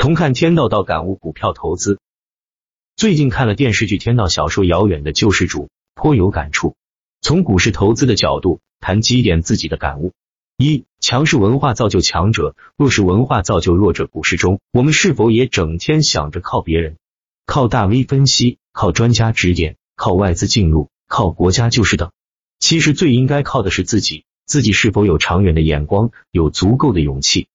从看天道到感悟股票投资。最近看了电视剧《天道》，小说《遥远的救世主》，颇有感触。从股市投资的角度谈几点自己的感悟：一、强势文化造就强者，弱势文化造就弱者。股市中，我们是否也整天想着靠别人，靠大 V 分析，靠专家指点，靠外资进入，靠国家救市等？其实最应该靠的是自己，自己是否有长远的眼光，有足够的勇气。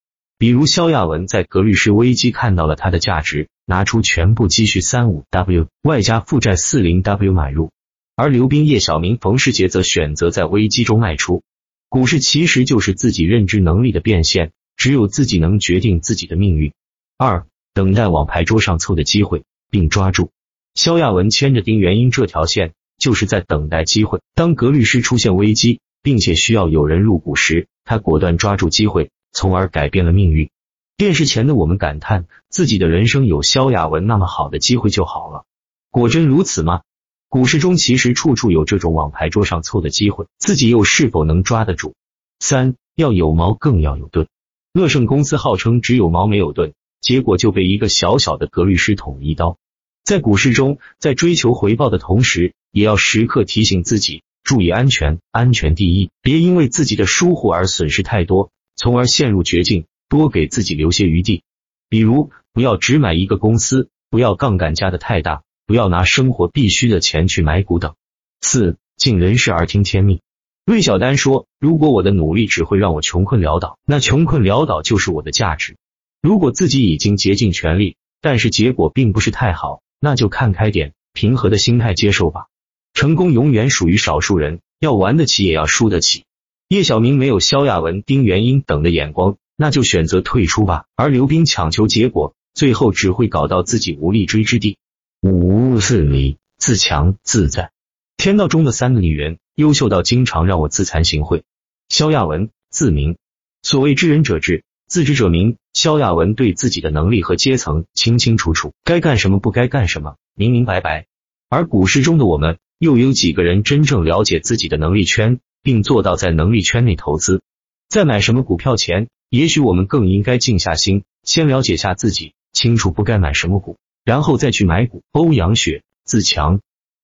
比如肖亚文在格律诗危机看到了它的价值。拿出全部积蓄三五 W 外加负债四零 W 买入，而刘斌、叶晓明、冯世杰则选择在危机中卖出。股市其实就是自己认知能力的变现，只有自己能决定自己的命运。二，等待往牌桌上凑的机会，并抓住。肖亚文牵着丁元英这条线，就是在等待机会。当格律师出现危机，并且需要有人入股时，他果断抓住机会，从而改变了命运。电视前的我们感叹自己的人生有萧亚文那么好的机会就好了，果真如此吗？股市中其实处处有这种往牌桌上凑的机会，自己又是否能抓得住？三要有矛更要有盾。乐盛公司号称只有矛没有盾，结果就被一个小小的格律师捅一刀。在股市中，在追求回报的同时，也要时刻提醒自己注意安全，安全第一，别因为自己的疏忽而损失太多，从而陷入绝境。多给自己留些余地，比如不要只买一个公司，不要杠杆加的太大，不要拿生活必须的钱去买股等。四尽人事而听天命。芮小丹说：“如果我的努力只会让我穷困潦倒，那穷困潦倒就是我的价值。如果自己已经竭尽全力，但是结果并不是太好，那就看开点，平和的心态接受吧。成功永远属于少数人，要玩得起也要输得起。”叶晓明没有萧亚文、丁元英等的眼光。那就选择退出吧，而刘斌强求结果，最后只会搞到自己无立锥之地。五自理、自强、自在。天道中的三个女人，优秀到经常让我自惭形秽。萧亚文，自明。所谓知人者智，自知者明。萧亚文对自己的能力和阶层清清楚楚，该干什么，不该干什么，明明白白。而股市中的我们，又有几个人真正了解自己的能力圈，并做到在能力圈内投资？在买什么股票前？也许我们更应该静下心，先了解下自己，清楚不该买什么股，然后再去买股。欧阳雪，自强，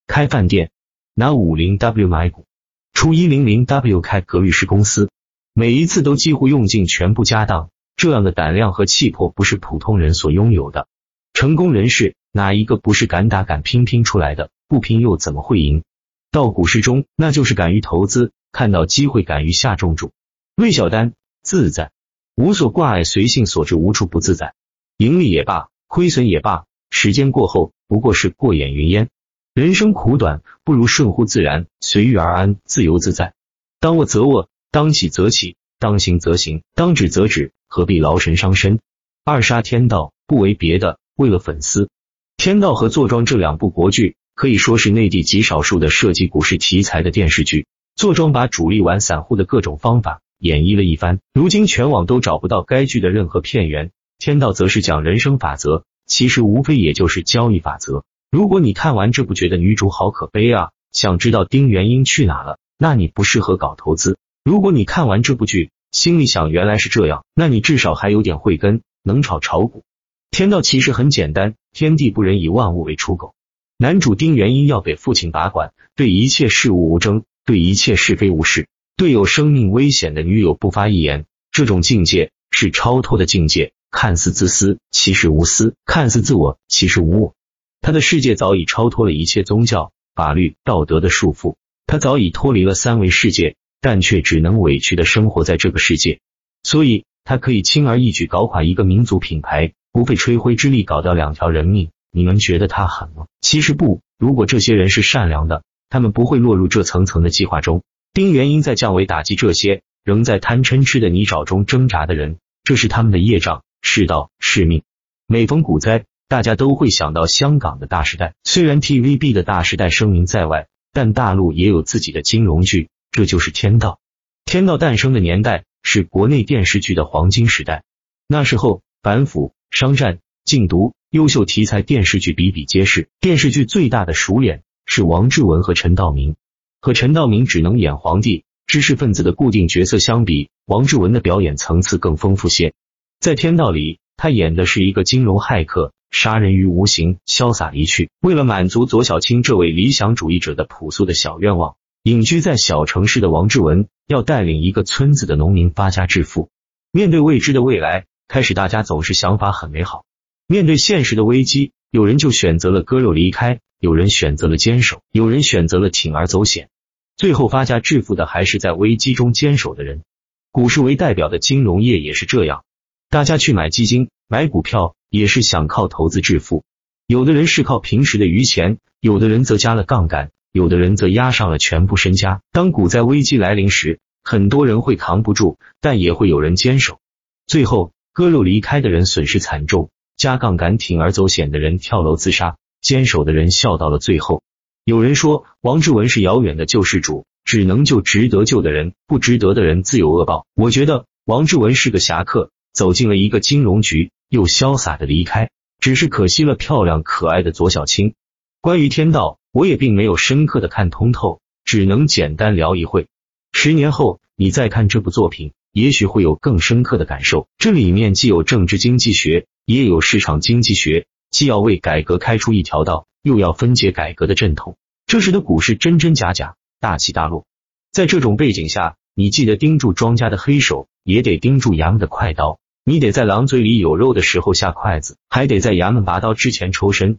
开饭店，拿五零 W 买股，出一零零 W 开格律师公司，每一次都几乎用尽全部家当，这样的胆量和气魄不是普通人所拥有的。成功人士哪一个不是敢打敢拼拼出来的？不拼又怎么会赢？到股市中，那就是敢于投资，看到机会敢于下重注。芮小丹，自在。无所挂碍，随性所致，无处不自在。盈利也罢，亏损也罢，时间过后不过是过眼云烟。人生苦短，不如顺乎自然，随遇而安，自由自在。当卧则卧，当起则起，当行则行，当止则止，何必劳神伤身？二杀天道，不为别的，为了粉丝。天道和坐庄这两部国剧，可以说是内地极少数的涉及股市题材的电视剧。坐庄把主力玩散户的各种方法。演绎了一番，如今全网都找不到该剧的任何片源。天道则是讲人生法则，其实无非也就是交易法则。如果你看完这部觉得女主好可悲啊，想知道丁元英去哪了，那你不适合搞投资。如果你看完这部剧，心里想原来是这样，那你至少还有点慧根，能炒炒股。天道其实很简单，天地不仁，以万物为刍狗。男主丁元英要给父亲把管，对一切事物无争，对一切是非无视。对有生命危险的女友不发一言，这种境界是超脱的境界，看似自私，其实无私；看似自我，其实无我。他的世界早已超脱了一切宗教、法律、道德的束缚，他早已脱离了三维世界，但却只能委屈的生活在这个世界。所以，他可以轻而易举搞垮一个民族品牌，不费吹灰之力搞掉两条人命。你们觉得他狠吗？其实不。如果这些人是善良的，他们不会落入这层层的计划中。丁元英在降维打击这些仍在贪嗔痴的泥沼中挣扎的人，这是他们的业障，世道，是命。每逢股灾，大家都会想到香港的大时代。虽然 TVB 的大时代声名在外，但大陆也有自己的金融剧，这就是天道。天道诞生的年代是国内电视剧的黄金时代，那时候反腐、商战、禁毒，优秀题材电视剧比比皆是。电视剧最大的熟脸是王志文和陈道明。和陈道明只能演皇帝、知识分子的固定角色相比，王志文的表演层次更丰富些。在天道里，他演的是一个金融骇客，杀人于无形，潇洒离去。为了满足左小青这位理想主义者的朴素的小愿望，隐居在小城市的王志文要带领一个村子的农民发家致富。面对未知的未来，开始大家总是想法很美好；面对现实的危机，有人就选择了割肉离开，有人选择了坚守，有人选择了铤而走险。最后发家致富的还是在危机中坚守的人。股市为代表的金融业也是这样。大家去买基金、买股票，也是想靠投资致富。有的人是靠平时的余钱，有的人则加了杠杆，有的人则押上了全部身家。当股灾危机来临时，很多人会扛不住，但也会有人坚守。最后割肉离开的人损失惨重，加杠杆铤而走险的人跳楼自杀，坚守的人笑到了最后。有人说王志文是遥远的救世主，只能救值得救的人，不值得的人自有恶报。我觉得王志文是个侠客。走进了一个金融局，又潇洒的离开，只是可惜了漂亮可爱的左小青。关于天道，我也并没有深刻的看通透，只能简单聊一会。十年后你再看这部作品，也许会有更深刻的感受。这里面既有政治经济学，也有市场经济学，既要为改革开出一条道，又要分解改革的阵痛。这时的股市真真假假，大起大落。在这种背景下，你记得盯住庄家的黑手。也得盯住衙门的快刀，你得在狼嘴里有肉的时候下筷子，还得在衙门拔刀之前抽身。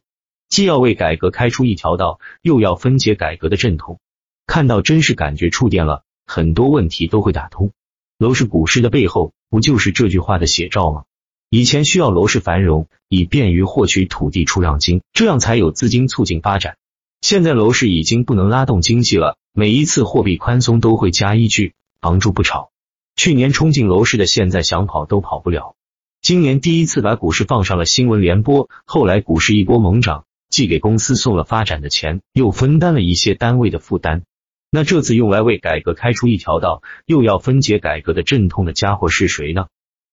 既要为改革开出一条道，又要分解改革的阵痛。看到真是感觉触电了，很多问题都会打通。楼市股市的背后，不就是这句话的写照吗？以前需要楼市繁荣，以便于获取土地出让金，这样才有资金促进发展。现在楼市已经不能拉动经济了，每一次货币宽松都会加一句“房住不炒”。去年冲进楼市的，现在想跑都跑不了。今年第一次把股市放上了新闻联播，后来股市一波猛涨，既给公司送了发展的钱，又分担了一些单位的负担。那这次用来为改革开出一条道，又要分解改革的阵痛的家伙是谁呢？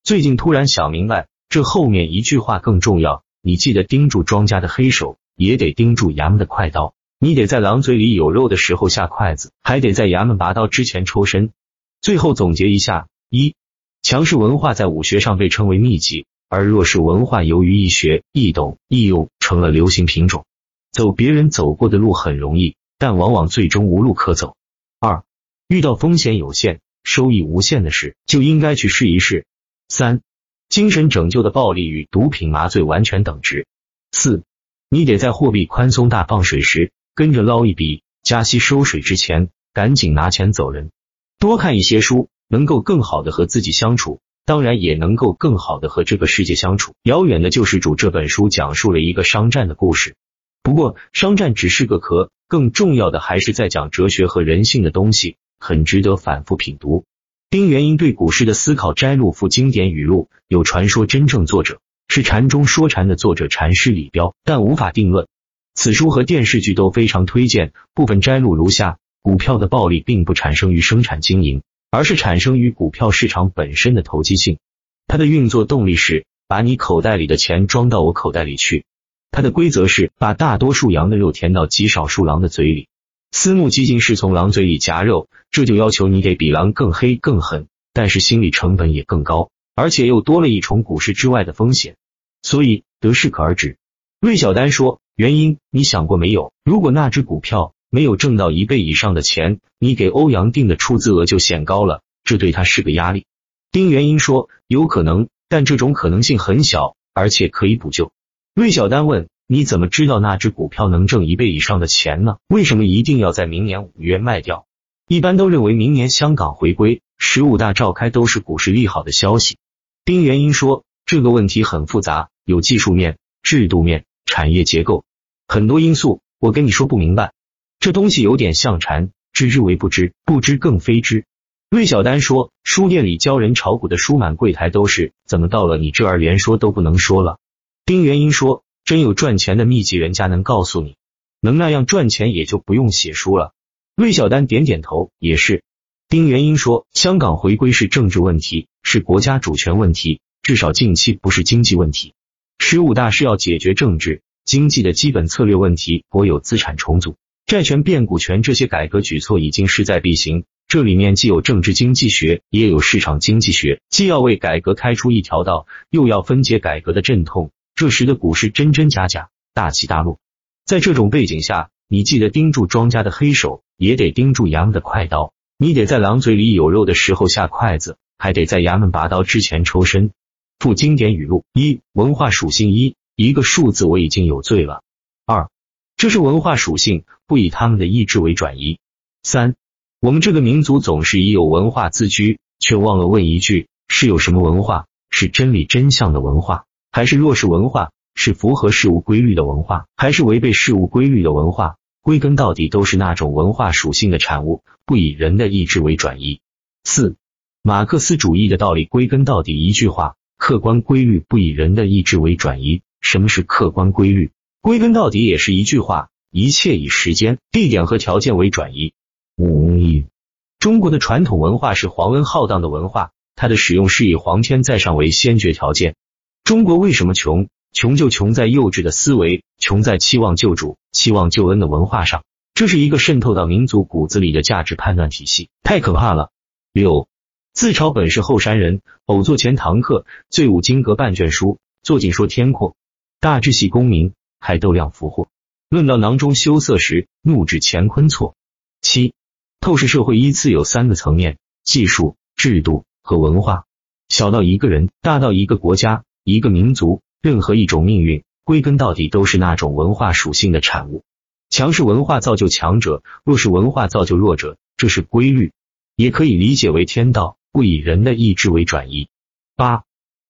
最近突然想明白，这后面一句话更重要。你记得盯住庄家的黑手，也得盯住衙门的快刀。你得在狼嘴里有肉的时候下筷子，还得在衙门拔刀之前抽身。最后总结一下：一、强势文化在武学上被称为秘籍，而弱势文化由于易学、易懂、易用，成了流行品种。走别人走过的路很容易，但往往最终无路可走。二、遇到风险有限、收益无限的事，就应该去试一试。三、精神拯救的暴力与毒品麻醉完全等值。四、你得在货币宽松大放水时跟着捞一笔，加息收水之前赶紧拿钱走人。多看一些书，能够更好的和自己相处，当然也能够更好的和这个世界相处。遥远的救世主这本书讲述了一个商战的故事，不过商战只是个壳，更重要的还是在讲哲学和人性的东西，很值得反复品读。丁元英对股市的思考摘录附经典语录，有传说真正作者是禅中说禅的作者禅师李彪，但无法定论。此书和电视剧都非常推荐，部分摘录如下。股票的暴利并不产生于生产经营，而是产生于股票市场本身的投机性。它的运作动力是把你口袋里的钱装到我口袋里去。它的规则是把大多数羊的肉填到极少数狼的嘴里。私募基金是从狼嘴里夹肉，这就要求你得比狼更黑更狠，但是心理成本也更高，而且又多了一重股市之外的风险，所以得适可而止。芮小丹说：“原因你想过没有？如果那只股票……”没有挣到一倍以上的钱，你给欧阳定的出资额就显高了，这对他是个压力。丁元英说：“有可能，但这种可能性很小，而且可以补救。”芮小丹问：“你怎么知道那只股票能挣一倍以上的钱呢？为什么一定要在明年五月卖掉？一般都认为明年香港回归、十五大召开都是股市利好的消息。”丁元英说：“这个问题很复杂，有技术面、制度面、产业结构，很多因素，我跟你说不明白。”这东西有点像禅，知之为不知，不知更非知。芮小丹说，书店里教人炒股的书满柜台都是，怎么到了你这儿连说都不能说了？丁元英说，真有赚钱的秘籍，人家能告诉你，能那样赚钱也就不用写书了。芮小丹点点头，也是。丁元英说，香港回归是政治问题，是国家主权问题，至少近期不是经济问题。十五大是要解决政治经济的基本策略问题，国有资产重组。债权变股权这些改革举措已经势在必行，这里面既有政治经济学，也有市场经济学，既要为改革开出一条道，又要分解改革的阵痛。这时的股市真真假假，大起大落。在这种背景下，你记得盯住庄家的黑手，也得盯住衙门的快刀。你得在狼嘴里有肉的时候下筷子，还得在衙门拔刀之前抽身。附经典语录：一、文化属性一，一个数字我已经有罪了。二、这是文化属性，不以他们的意志为转移。三。我们这个民族总是以有文化自居，却忘了问一句：是有什么文化？是真理真相的文化，还是弱势文化？是符合事物规律的文化，还是违背事物规律的文化？归根到底，都是那种文化属性的产物，不以人的意志为转移。四，马克思主义的道理，归根到底一句话：客观规律不以人的意志为转移。什么是客观规律？归根到底也是一句话：一切以时间、地点和条件为转移。五，中国的传统文化是皇恩浩荡的文化，它的使用是以皇天在上为先决条件。中国为什么穷？穷就穷在幼稚的思维，穷在期望救主、期望救恩的文化上。这是一个渗透到民族骨子里的价值判断体系，太可怕了。六，自嘲本是后山人，偶作前堂客，醉舞金阁半卷书，坐井说天阔。大智系功名，还斗量福祸。论到囊中羞涩时，怒指乾坤错。七。透视社会依次有三个层面：技术、制度和文化。小到一个人，大到一个国家、一个民族，任何一种命运，归根到底都是那种文化属性的产物。强势文化造就强者，弱势文化造就弱者，这是规律，也可以理解为天道，不以人的意志为转移。八，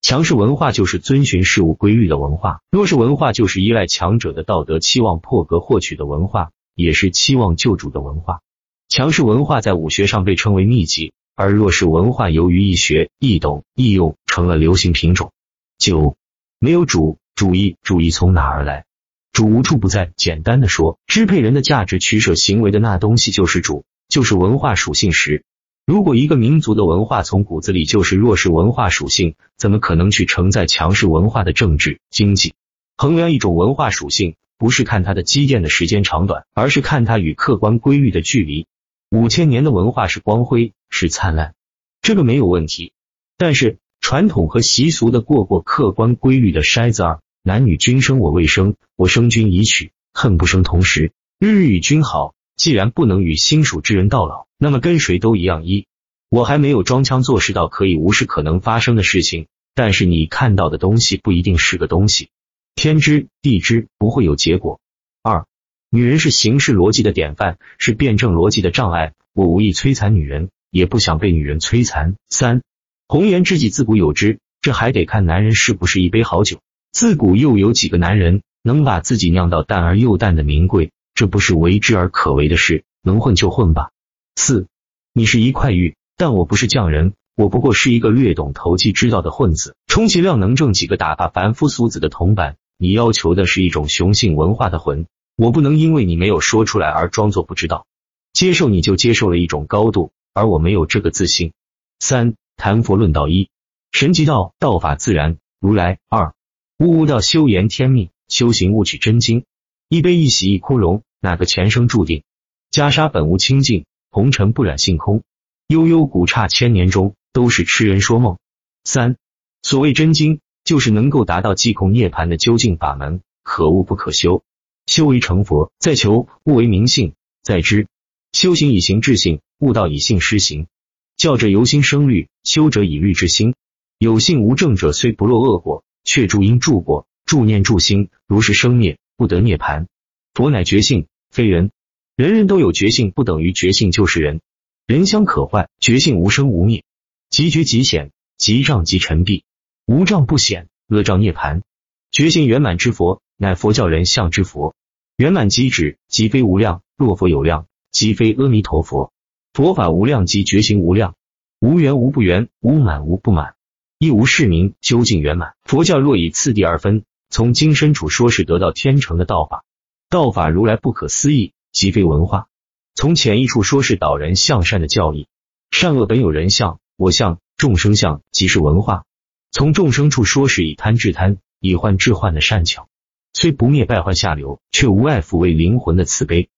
强势文化就是遵循事物规律的文化，弱势文化就是依赖强者的道德期望破格获取的文化，也是期望救主的文化。强势文化在武学上被称为秘籍，而弱势文化由于易学、易懂、易用，成了流行品种。九，没有主主义，主义从哪而来？主无处不在。简单的说，支配人的价值取舍行为的那东西就是主，就是文化属性时。如果一个民族的文化从骨子里就是弱势文化属性，怎么可能去承载强势文化的政治经济？衡量一种文化属性，不是看它的积淀的时间长短，而是看它与客观规律的距离。五千年的文化是光辉，是灿烂，这个没有问题。但是传统和习俗的过过客观规律的筛子二，男女君生我未生，我生君已娶，恨不生同时，日日与君好。既然不能与心属之人到老，那么跟谁都一样。一，我还没有装腔作势到可以无视可能发生的事情，但是你看到的东西不一定是个东西，天知地知不会有结果。二。女人是形式逻辑的典范，是辩证逻辑的障碍。我无意摧残女人，也不想被女人摧残。三，红颜知己自古有之，这还得看男人是不是一杯好酒。自古又有几个男人能把自己酿到淡而又淡的名贵？这不是为之而可为的事，能混就混吧。四，你是一块玉，但我不是匠人，我不过是一个略懂投机之道的混子，充其量能挣几个打发凡夫俗子的铜板。你要求的是一种雄性文化的魂。我不能因为你没有说出来而装作不知道，接受你就接受了一种高度，而我没有这个自信。三谈佛论道一神即道，道法自然，如来二悟悟道修言天命，修行悟取真经。一悲一喜一枯荣，哪个前生注定？袈裟本无清净，红尘不染性空。悠悠古刹千年中，都是痴人说梦。三所谓真经，就是能够达到寂空涅槃的究竟法门，可悟不可修。修为成佛，在求悟为明性，在知修行以行治性，悟道以性施行。教者由心生律，修者以律治心。有性无证者，虽不落恶果，却助因助果，助念助心，如是生灭，不得涅槃。佛乃觉性，非人。人人都有觉性，不等于觉性就是人。人相可坏，觉性无生无灭，即觉即显，即障即沉蔽，无障不显，恶障涅槃。觉性圆满之佛。乃佛教人相之佛，圆满即止即非无量，若佛有量，即非阿弥陀佛。佛法无量，即觉行无量，无缘无不圆，无满无不满，亦无是名究竟圆满。佛教若以次第二分，从今身处说是得到天成的道法，道法如来不可思议，即非文化；从浅一处说是导人向善的教义，善恶本有人相、我相、众生相，即是文化；从众生处说是以贪治贪，以患治患的善巧。虽不灭败坏下流，却无碍抚慰灵魂的慈悲。